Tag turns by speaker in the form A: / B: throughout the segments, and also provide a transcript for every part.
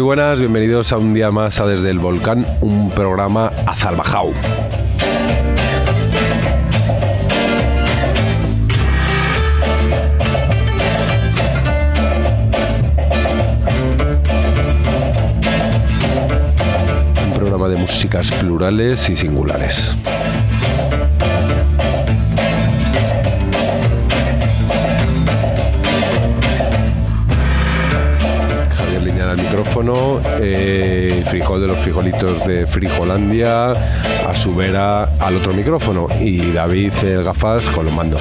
A: muy buenas, bienvenidos a un día más a Desde el Volcán, un programa a Zalbajau. Un programa de músicas plurales y singulares. Al micrófono, eh, Frijol de los frijolitos de Frijolandia, a su vera al otro micrófono y David el gafas con los mandos.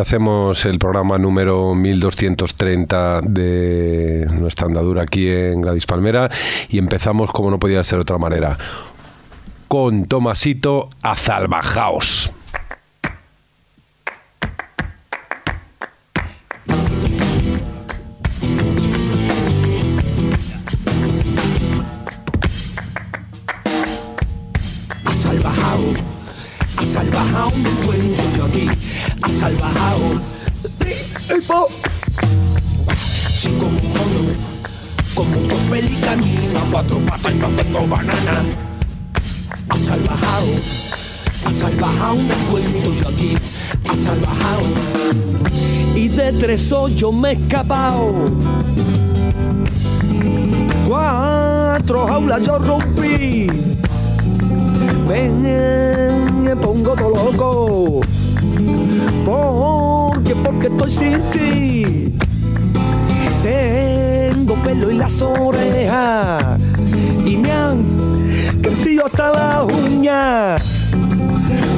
A: Hacemos el programa número 1230 de nuestra andadura aquí en Gladys Palmera y empezamos como no podía ser de otra manera con Tomasito Azalbajaos.
B: Cuatro patas y no tengo banana. A salvajao, a salvajao me encuentro yo aquí, a salvajao. Y de tres hoyos me he escapado. Cuatro jaulas yo rompí ven, me pongo todo loco. Porque, porque estoy sin ti. Las orejas y me han crecido hasta la uña.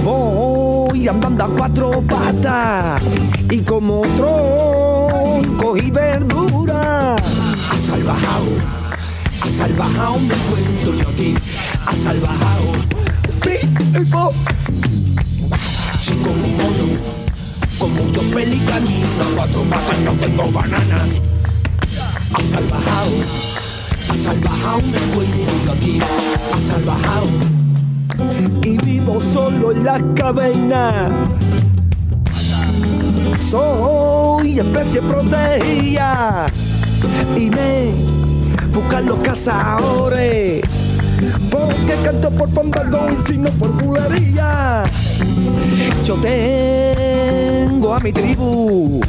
B: Voy andando a cuatro patas y como tronco y verdura. A salvajao, a salvajao me encuentro yo aquí, a salvajao. Pipo. Sí, como mono, pelicanino, a cuatro patas no tengo banana. A salvajao, a salvajao me encuentro yo aquí, a salvajao. Y vivo solo en las cavernas. Soy especie protegida y me buscan los cazadores. Porque canto por fandango y no por bulería. Yo tengo a mi tribu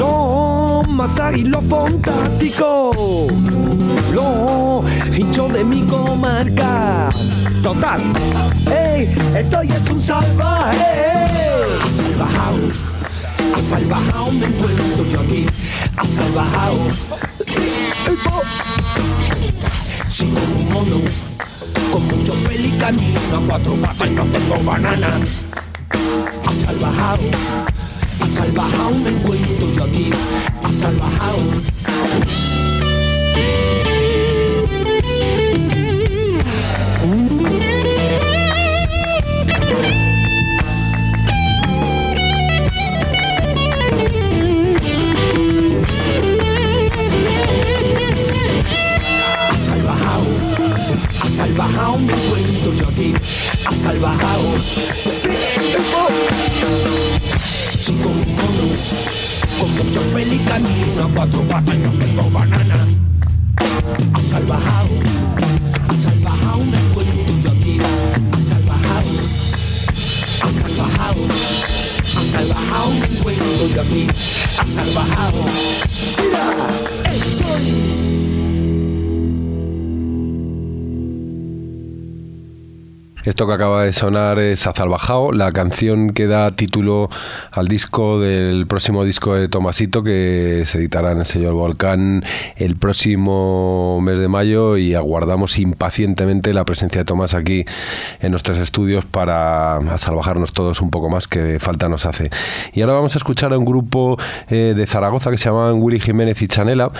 B: los más y los fantásticos. Los hinchos de
C: mi comarca. Total, ey, estoy es un salvaje. Salvajao, a salvajao me encuentro yo aquí. A salvajao. Sí, como un mono, con mucho pelicanino, a cuatro patas no tengo banana. A salvajao, a salvajao me encuentro yo aquí. A salvajao. A salvajao, a salvajao me encuentro yo aquí. A. Sí, como un mono, con mucho pelicanino, a cuatro patas no tengo banana. A salvajao, a salvajao me encuentro yo aquí. A salvajao, a salvajao, a salvajao me encuentro yo aquí. A salvajao. Mira, estoy.
A: Esto que acaba de sonar es Azalbajao, la canción que da título al disco del próximo disco de Tomasito que se editará en el sello El Volcán el próximo mes de mayo y aguardamos impacientemente la presencia de Tomás aquí en nuestros estudios para asalvajarnos todos un poco más que falta nos hace. Y ahora vamos a escuchar a un grupo eh, de Zaragoza que se llamaban Willy Jiménez y Chanela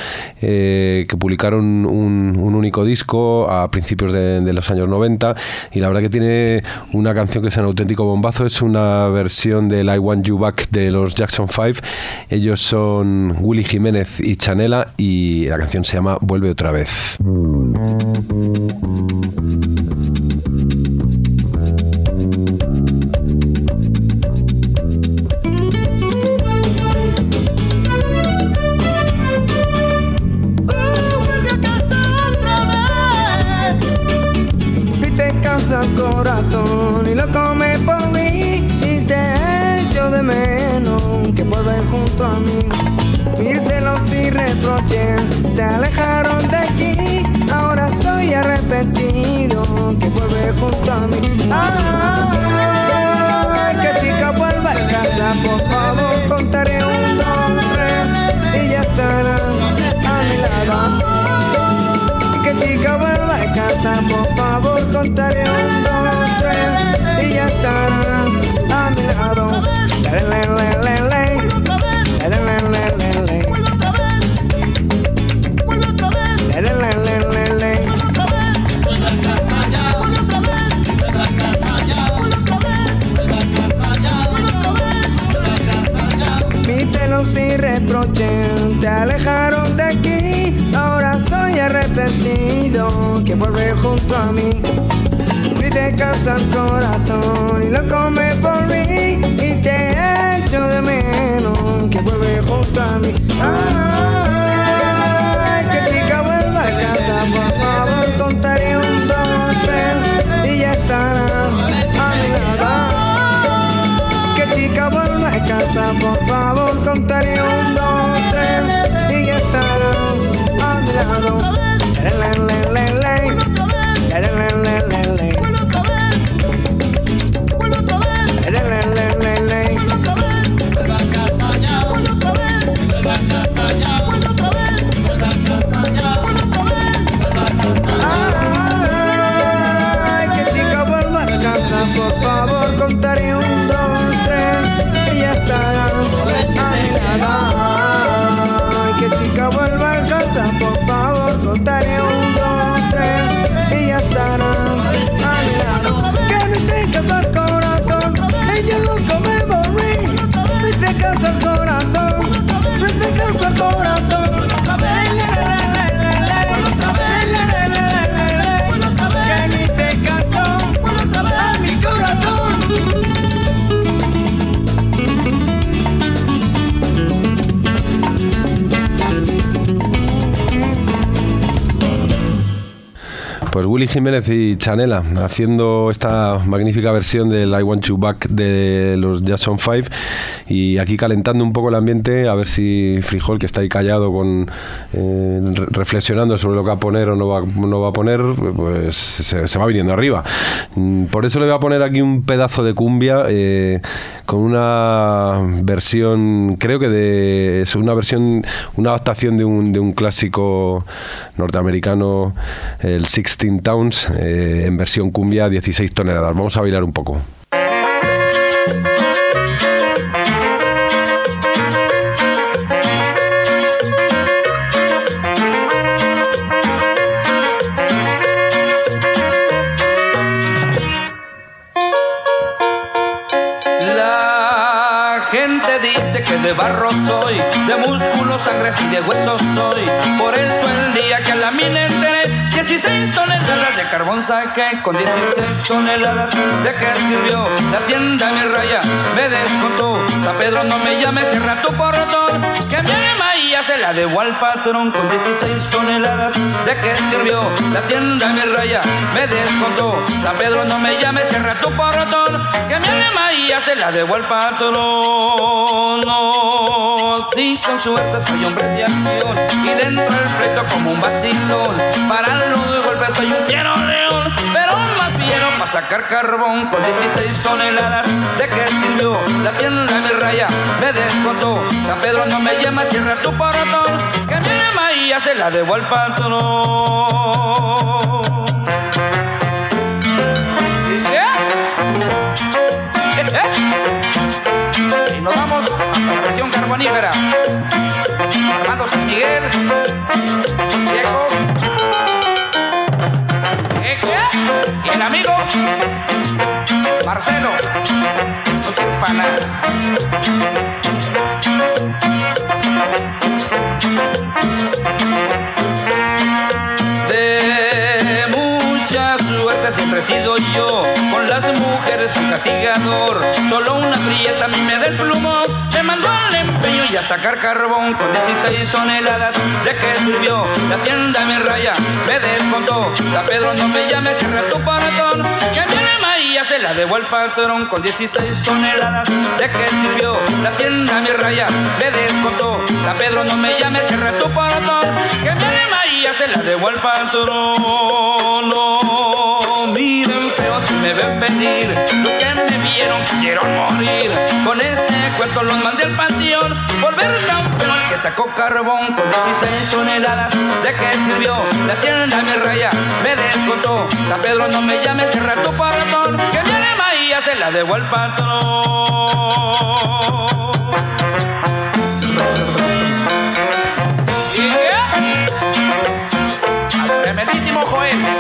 A: eh, que publicaron un, un único disco a principios de, de los años 90 y la verdad que tiene una canción que es un auténtico bombazo, es una versión del I Want You Back de los Jackson 5. Ellos son Willy Jiménez y Chanela y la canción se llama Vuelve otra vez.
D: El corazón y lo come por mí. Y te echo de menos que vuelve junto a mí. Ay, que chica vuelva a casa, por favor, contaré un, dos, y ya estará a mi lado. Que chica vuelva a casa, por favor, contaré un,
A: Jiménez y Chanela haciendo esta magnífica versión del I Want You Back de los Jackson 5 y aquí calentando un poco el ambiente a ver si Frijol que está ahí callado con eh, re- reflexionando sobre lo que va a poner o no va, no va a poner pues se, va viniendo arriba. Mm, por eso le voy a poner aquí un pedazo de cumbia eh, con una versión creo que de es una versión una adaptación de un, de un clásico norteamericano el 16 Towns eh, en versión cumbia 16 toneladas. Vamos a bailar un poco
E: Por eso el día que a la mina enteré, 16 toneladas de carbón saqué, con 16 toneladas de que sirvió la tienda mi raya. Me descontó, San Pedro no me llame, cierra tu portón, ya se la debo al patrón, con 16 toneladas de que sirvió la tienda mi raya. Me descontó, San Pedro no me llame, cierra tu portón, que mi alma ya se la debo al patrón. No, sí, con suerte soy hombre de acción y dentro del pleito como un vacilón. Para los golpes soy un fiero sacar carbón con 16 toneladas. ¿De qué sirvió la tienda de mi raya? Me descontó, San Pedro no me llama, cierra tu portón, que mi alma ya se la debo al. ¿Yeah? Y nos vamos hasta la región carbonífera. Armando San Miguel, Marcelo. No nada. De mucha suerte siempre he sido yo, con las mujeres un castigador. Solo una prieta a mí me desplumó, me mandó y a sacar carbón con 16 toneladas. ¿De qué sirvió? La tienda me raya, me descontó. La Pedro no me llame, cierra tu paratón, que alma ya se la debo al patrón con 16 toneladas. ¿De qué sirvió? La tienda me raya, me descontó. La Pedro no me llame, cierra tu paratón, que alma ya se la debo al patrón. No, miren feo si me ven venir. Los que me vieron quisieron morir. Que sacó carbón con 16 toneladas. ¿De qué sirvió? La tienda me raya, me descontó. San Pedro no me llame, cerra tu paratón. Que mi alma ya se la debo al patrón. Joel. Joel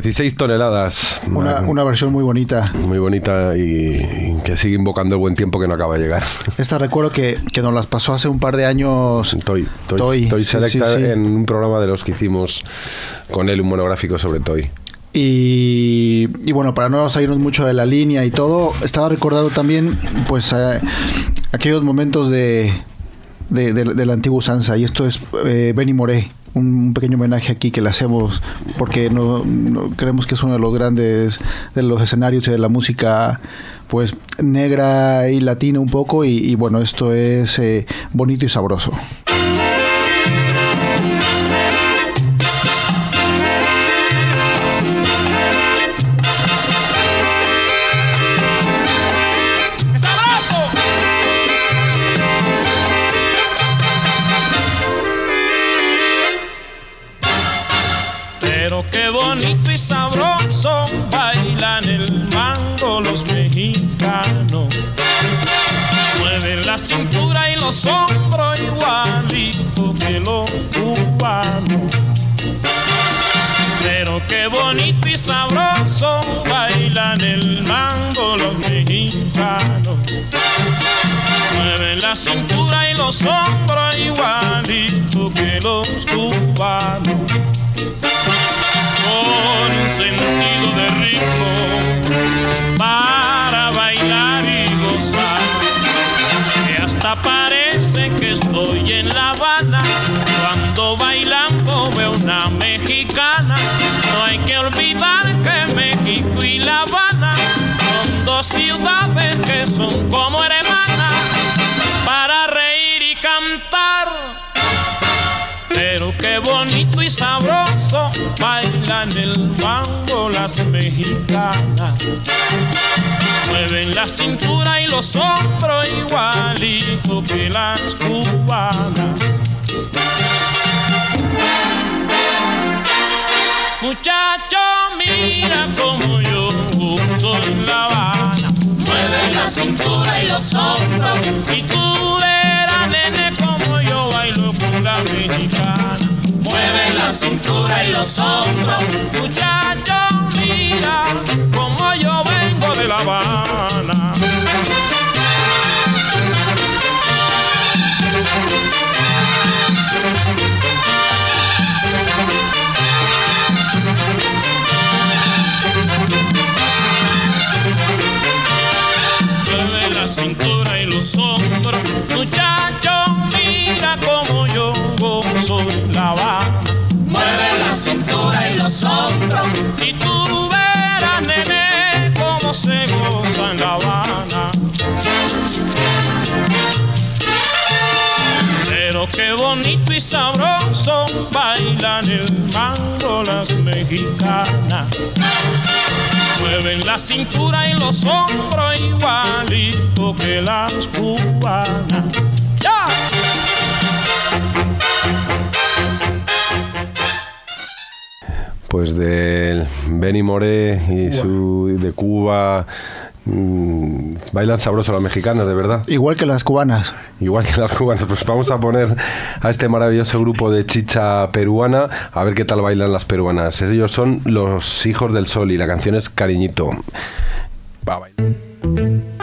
A: 16 toneladas
F: Una, una versión muy bonita.
A: muy bonita y, y que sigue invocando el buen tiempo que no acaba de llegar
F: Esta recuerdo que, que nos las pasó hace un par de años.
A: Toy, Toy,
F: Toy,
A: Toy
F: sí,
A: Selecta
F: sí, sí.
A: en un programa de los que hicimos con él, un monográfico sobre Toy.
F: Y, y bueno, para no salirnos mucho de la línea y todo, estaba recordando también pues eh, aquellos momentos de, de, de- de la antigua usanza. Y esto es eh, Benny Moré, un pequeño homenaje aquí que le hacemos porque no, creemos que es uno de los grandes de los escenarios y de la música pues negra y latina un poco. Y, y bueno, esto es eh, bonito y sabroso.
G: Pero qué bonito y sabroso bailan el mango los mexicanos. Mueven la cintura y los hombros igualito que los cubanos. Pero qué bonito y sabroso bailan el mango los mexicanos. Mueven la cintura y los hombros igualito que los cubanos. Con un sentido de ritmo para bailar y gozar. Que hasta parece que estoy en La Habana cuando bailando veo una mexicana. No hay que olvidar que México y La Habana son dos ciudades que son como hermanas bailan el mambo las mexicanas. Mueven la cintura y los hombros igualito que las cubanas. Muchacho, mira como yo soy La Habana. Mueven la cintura y los hombros. Y tú verás, nene, como yo bailo con la mexicana. Mueven la cintura y los hombros. Muchacho, mira como yo vengo de La Habana. Las mexicanas. Mueven la cintura y los hombros igualito que las cubanas. ¡Ya!
A: Pues de Benny Moré y su de Cuba. Mm, bailan sabroso las mexicanas, de verdad.
F: Igual que las cubanas.
A: Igual que las cubanas, pues vamos a poner a este maravilloso grupo de chicha peruana a ver qué tal bailan las peruanas. Ellos son los hijos del sol y la canción es Cariñito. Va a bailar.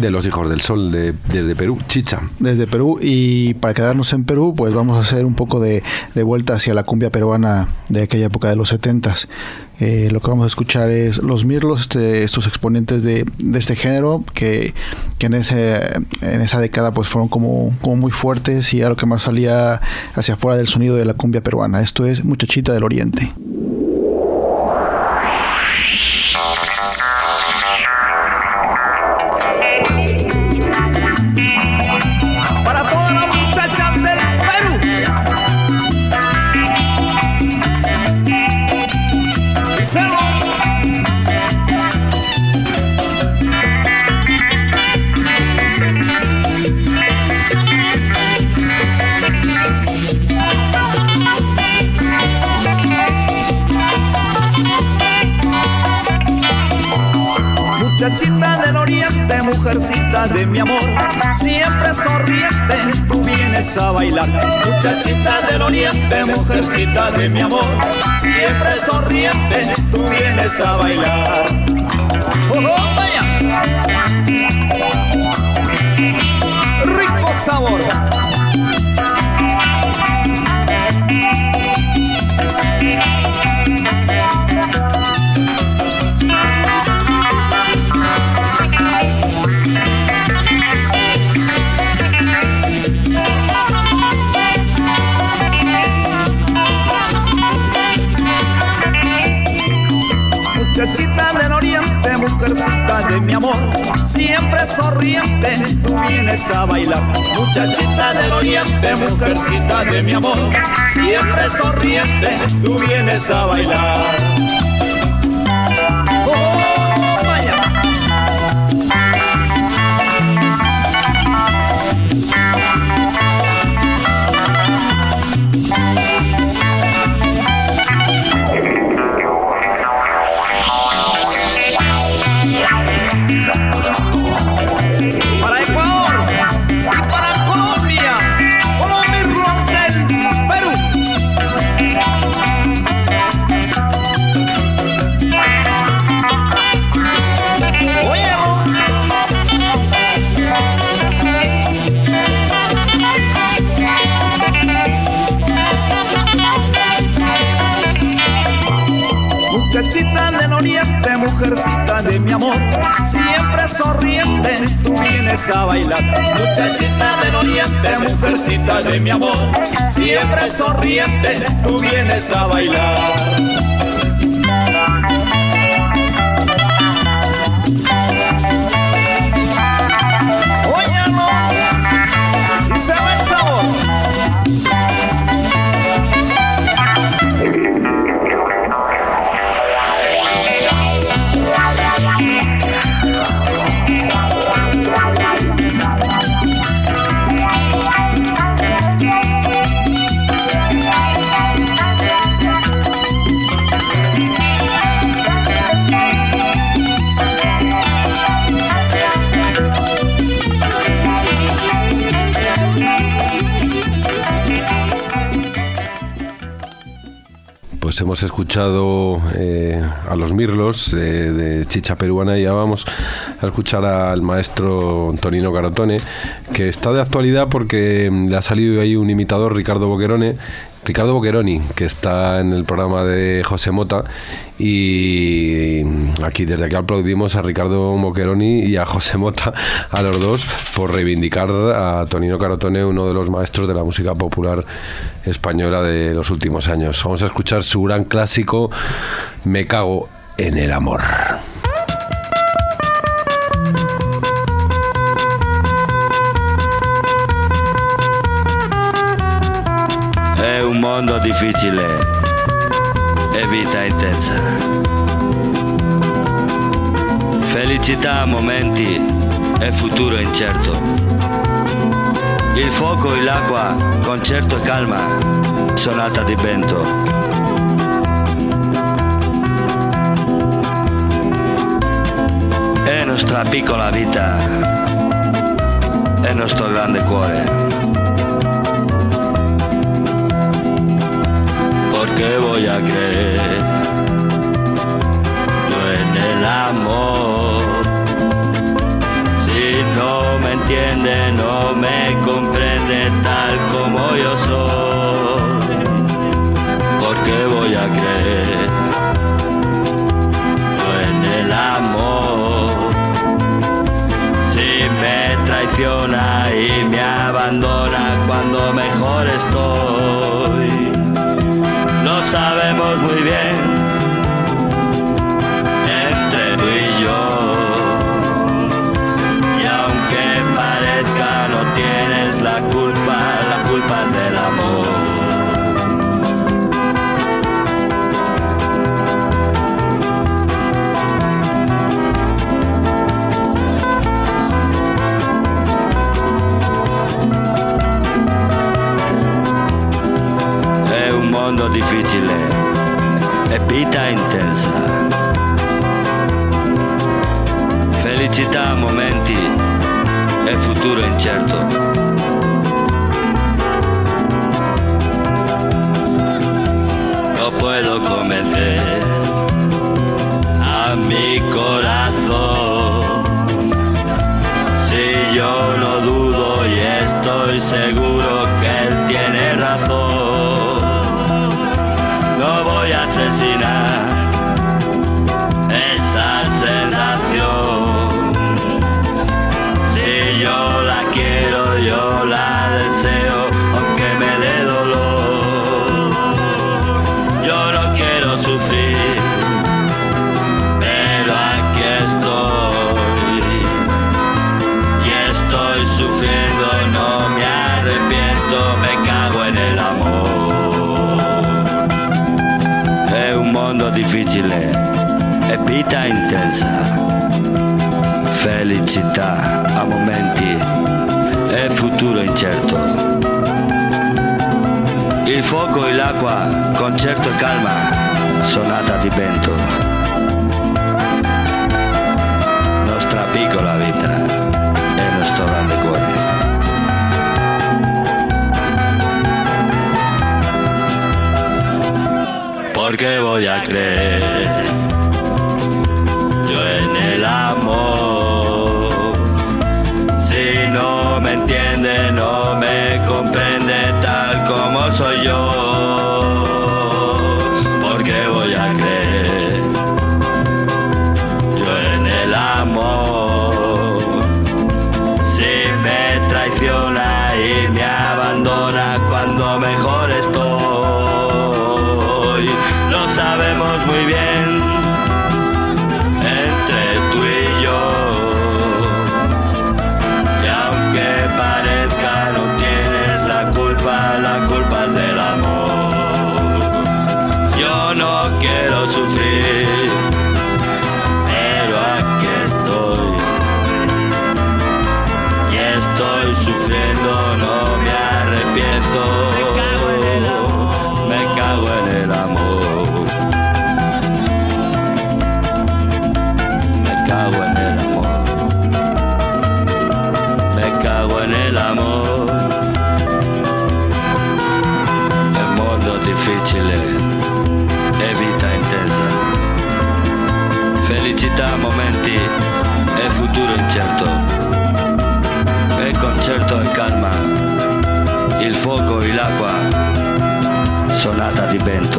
H: De
A: los hijos del sol de, desde Perú, Chicha.
F: desde Perú. Y para quedarnos en Perú, pues vamos a hacer un poco de, de vuelta hacia la cumbia peruana de aquella época de los 70s. Eh, lo que vamos a escuchar es Los Mirlos, este, estos exponentes de, de este género que, que en, ese, en esa década pues fueron como, como muy fuertes y era lo que más salía hacia afuera del sonido de la cumbia peruana. Esto es Muchachita del Oriente.
H: Muchachita del oriente, mujercita de mi amor, siempre sonriente, tú vienes a bailar. ¡Oh, oh, vaya! De mi amor, siempre sonriente, tú vienes a bailar. Muchachita del oriente, mujercita de mi amor, siempre sonriente, tú vienes a bailar. Siempre sonriente, tú vienes a bailar.
A: Escuchado eh, a los Mirlos eh, de Chicha Peruana y ya vamos a escuchar al maestro Antonino Carotone, que está de actualidad porque mm, le ha salido ahí un imitador, Ricardo Boquerone, Ricardo Boqueroni, que está en el programa de José Mota. Y mm, aquí, desde aquí aplaudimos a Ricardo Boqueroni y a José Mota, a los dos, por reivindicar a Tonino Carotone, uno de los maestros de la música popular española de los últimos años. Vamos a escuchar su gran clásico, Me cago en el amor.
I: mondo difficile e vita intensa. Felicità a momenti e futuro incerto. Il fuoco e l'acqua, concerto e calma, sonata di vento. È nostra piccola vita, è nostro grande cuore. que voy a creer. Yo en el amor, si no me entiende, no me comprende tal como yo soy, porque voy a creer. Yo en el amor, si me traiciona y me abandona cuando mejor estoy sabemos muy bien, entre tú y yo. Y aunque parezca no tienes la culpa, la culpa es del amor. двигатель porque voy a creer. Sonata
J: de Ben.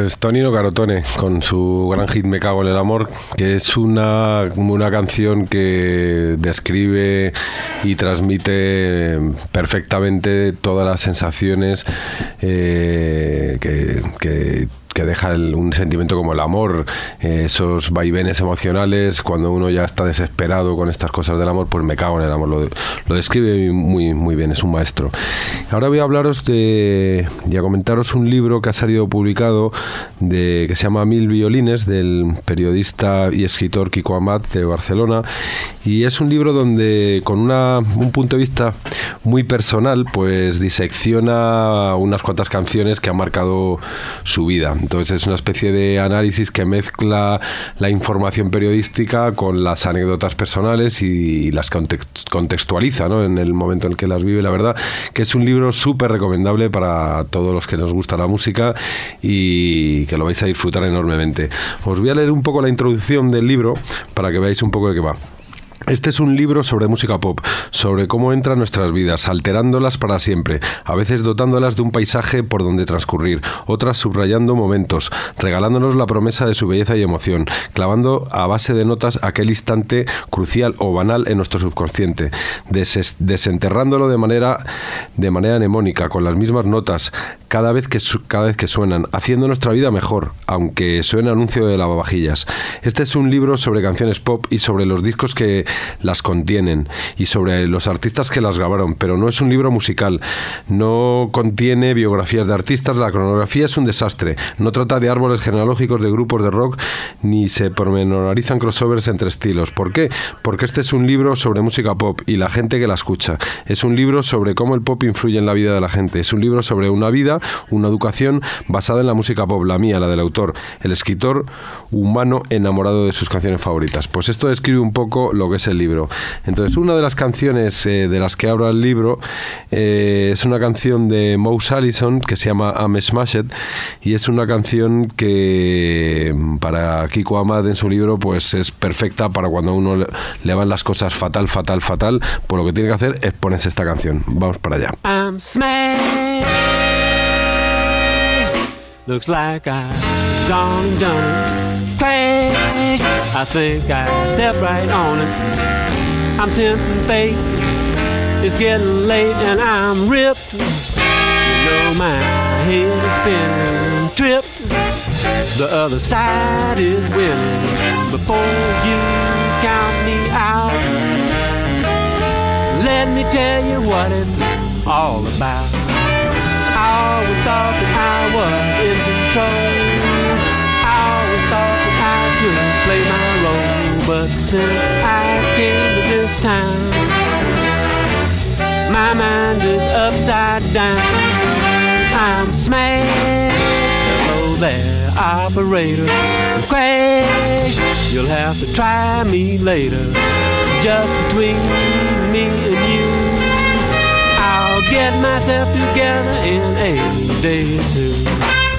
A: Pues Tonino Carotone con su gran hit Me cago en el amor, que es una, una canción que describe y transmite perfectamente todas las sensaciones eh, que, que- deja un sentimiento como el amor, eh, esos vaivenes emocionales, cuando uno ya está desesperado con estas cosas del amor, pues me cago en el amor. Lo, lo describe muy, muy bien, es un maestro. Ahora voy a hablaros de y a comentaros un libro que ha salido publicado de que se llama Mil violines del periodista y escritor Kiko Amat de Barcelona y es un libro donde con una, un punto de vista muy personal pues disecciona unas cuantas canciones que han marcado su vida. Entonces es una especie de análisis que mezcla la información periodística con las anécdotas personales y las context- contextualiza ¿no? en el momento en que las vive. La verdad que es un libro súper recomendable para todos los que nos gusta la música y que lo vais a disfrutar enormemente. Os voy a leer un poco la introducción del libro para que veáis un poco de qué va. Este es un libro sobre música pop, sobre cómo entra en nuestras vidas, alterándolas para siempre, a veces dotándolas de un paisaje por donde transcurrir, otras subrayando momentos, regalándonos la promesa de su belleza y emoción, clavando a base de notas aquel instante crucial o banal en nuestro subconsciente, desenterrándolo de manera, de manera mnemónica, con las mismas notas, cada vez, que cada vez que suenan, haciendo nuestra vida mejor, aunque suene anuncio de lavavajillas. Este es un libro sobre canciones pop y sobre los discos que las contienen y sobre los artistas que las grabaron, pero no es un libro musical, no contiene biografías de artistas, la cronografía es un desastre, no trata de árboles genealógicos de grupos de rock ni se pormenorizan crossovers entre estilos. ¿Por qué? Porque este es un libro sobre música pop y la gente que la escucha. Es un libro sobre cómo el pop influye en la vida de la gente. Es un libro sobre una vida, una educación basada en la música pop, la mía, la del autor, el escritor humano enamorado de sus canciones favoritas. Pues esto describe un poco lo que es el libro. Entonces, una de las canciones eh, de las que habla el libro eh, es una canción de Mouse Allison que se llama I'm Smashed y es una canción que para Kiko Amad en su libro pues es perfecta para cuando uno le, van las cosas fatal, fatal, fatal, pues lo que tiene que hacer es ponerse esta canción. Vamos para allá.
K: Looks like. I think I stepped right on it. I'm tempting fate. It's getting late and I'm ripped. You know my head is spinning. Tripped. The other side is winning. Before you count me out. Let me tell you what it's all about. I always thought that I was in control. Could play my role. But since I came to this town, my mind is upside down. I'm smashed. Hello there, operator. Crash. You'll have to try me later. Just between me and you. I'll get myself together in a day or two.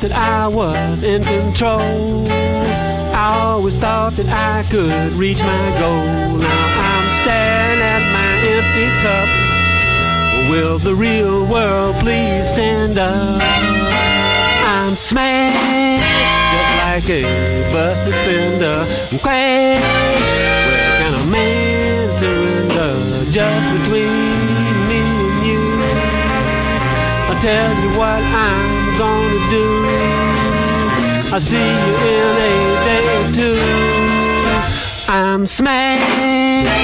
K: Thought that I was in control. I always thought that I could reach my goal. Now I'm staring at my empty cup. Will the real world please stand up? I'm smashed just like a busted fender. I'm crashed. Where can a man surrender? Just between me and you. I'll tell you what I'm gonna do. I'll see you in a day or two. I'm smashed.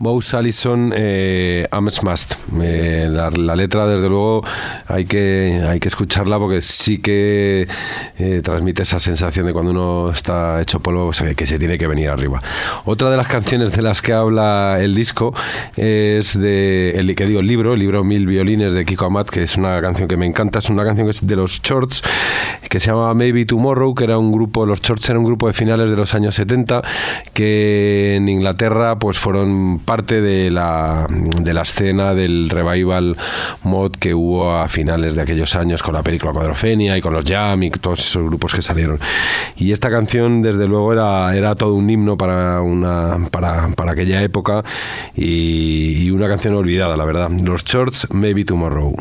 A: Mouse Allison, eh, I'm. Eh, la, la letra, desde luego, hay que, hay que escucharla porque sí que eh, transmite esa sensación de cuando uno está hecho polvo, sea, que se tiene que venir arriba. Otra de las canciones de las que habla el disco es de, el que digo, el libro, el libro Mil Violines de Kiko Amat, que es una canción que me encanta, es una canción que es de los Shorts, que se llama Maybe Tomorrow, que era un grupo, los Shorts era un grupo de finales de los años 70, que en Inglaterra pues fueron parte de la, de la escena del revival mod que hubo a finales de aquellos años con la película Cuadrofenia y con los Jam y todos esos grupos que salieron. Y esta canción, desde luego, era, era todo un himno para, una, para, para aquella época y, y una canción olvidada, la verdad. Los Shorts, Maybe Tomorrow.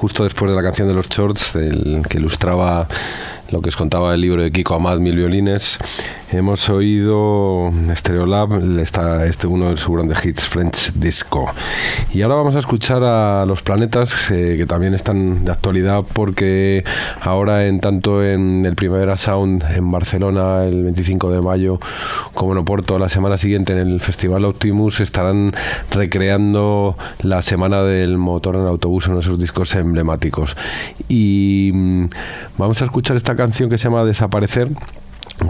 A: Justo después de la canción de los Shorts, que ilustraba lo que os contaba el libro de Kiko Amad, Mil Violines. Hemos oído Stereolab, está este uno de sus grandes hits, French Disco. Y ahora vamos a escuchar a Los Planetas, eh, que también están de actualidad porque ahora en tanto en el Primavera Sound en Barcelona el 25 de mayo como en Oporto la semana siguiente en el Festival Optimus estarán recreando la semana del motor en autobús, uno de esos discos emblemáticos. Y mm, vamos a escuchar esta canción que se llama Desaparecer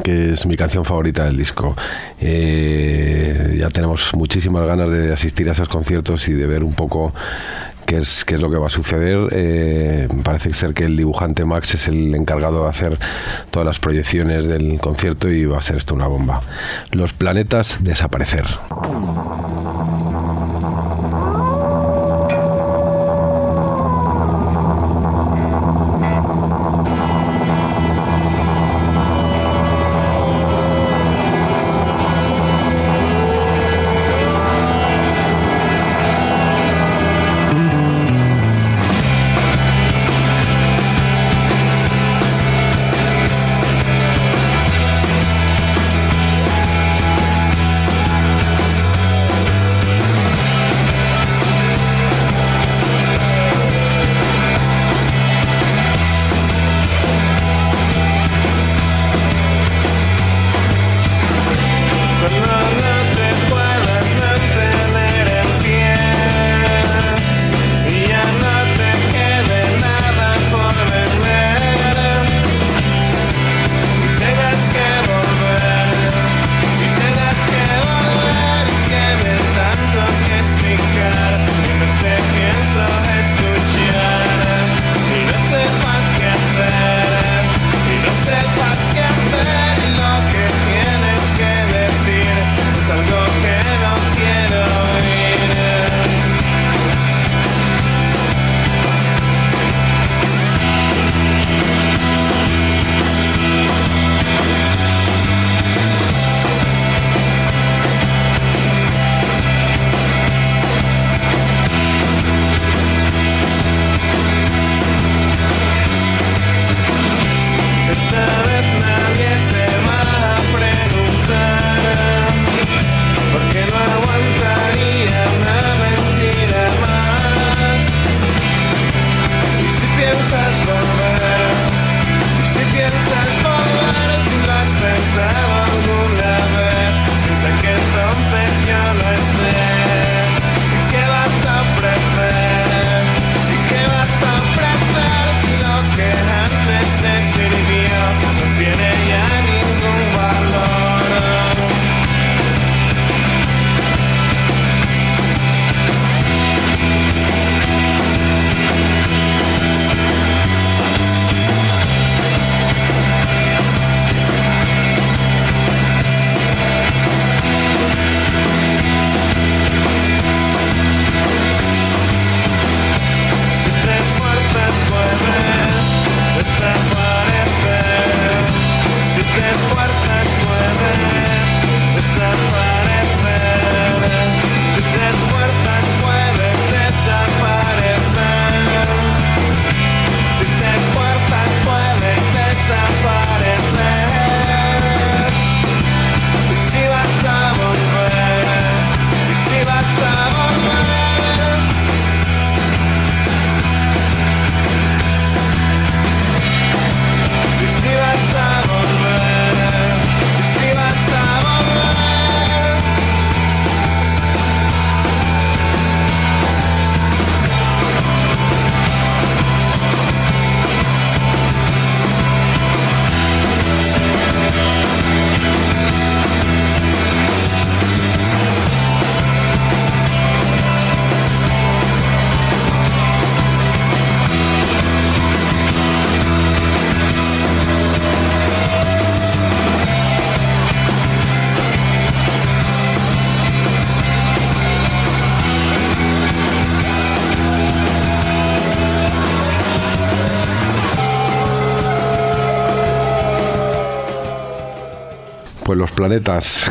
A: que es mi canción favorita del disco. Eh, ya tenemos muchísimas ganas de asistir a esos conciertos y de ver un poco qué es, es lo que va a suceder. Eh, parece ser que el dibujante Max es el encargado de hacer todas las proyecciones del concierto y va a ser esto una bomba. Los planetas desaparecer.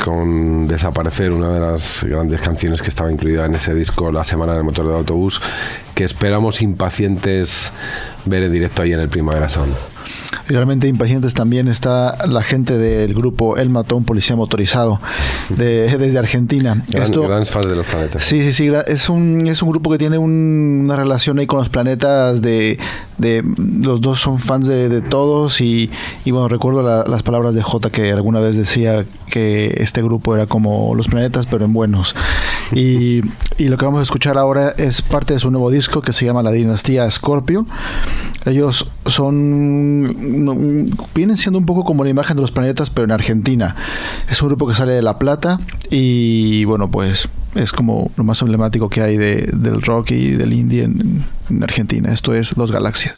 A: Con Desaparecer, una de las grandes canciones que estaba incluida en ese disco La Semana del Motor de Autobús, que esperamos impacientes ver en directo ahí en el Primavera Sound.
L: Realmente impacientes también está la gente del grupo El Matón Policía Motorizado de- desde Argentina.
A: Gran,
L: Esto-
A: grandes fans de los planetas.
L: Sí, sí, sí. Es un, es un grupo que tiene un- una relación ahí con los planetas de, de los dos son fans de, de todos y, y bueno, recuerdo la- las palabras de J que alguna vez decía que este grupo era como los planetas pero en buenos. Y, y lo que vamos a escuchar ahora es parte de su nuevo disco que se llama La Dinastía Scorpio. Ellos son vienen siendo un poco como la imagen de los planetas pero en Argentina. Es un grupo que sale de La Plata y bueno, pues es como lo más emblemático que hay de- del rock y del indie en, en Argentina. Esto es Los Galaxias.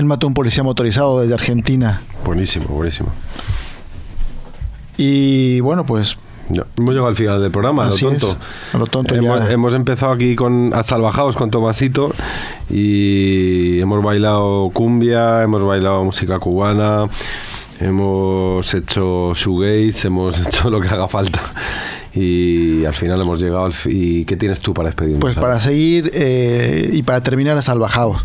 F: Él mató a un policía motorizado desde Argentina.
A: Buenísimo, buenísimo.
F: Y bueno, pues
A: Ya, hemos llegado al final del programa, lo
F: es.
A: tonto.
F: A lo tonto
A: hemos,
F: ya.
A: hemos empezado aquí con a Salvajados con Tomasito y hemos bailado cumbia, hemos bailado música cubana, hemos hecho shoegaze, hemos hecho lo que haga falta y al final hemos llegado al ¿Y qué tienes tú para despedirnos?
F: Pues para seguir eh, y para terminar a Salvajados.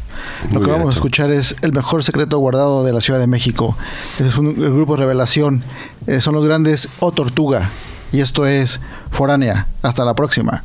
F: Lo
A: Muy
F: que vamos a escuchar es El mejor secreto guardado de la Ciudad de México. Es un, el grupo Revelación. Eh, son los grandes O Tortuga. Y esto es Foránea. Hasta la próxima.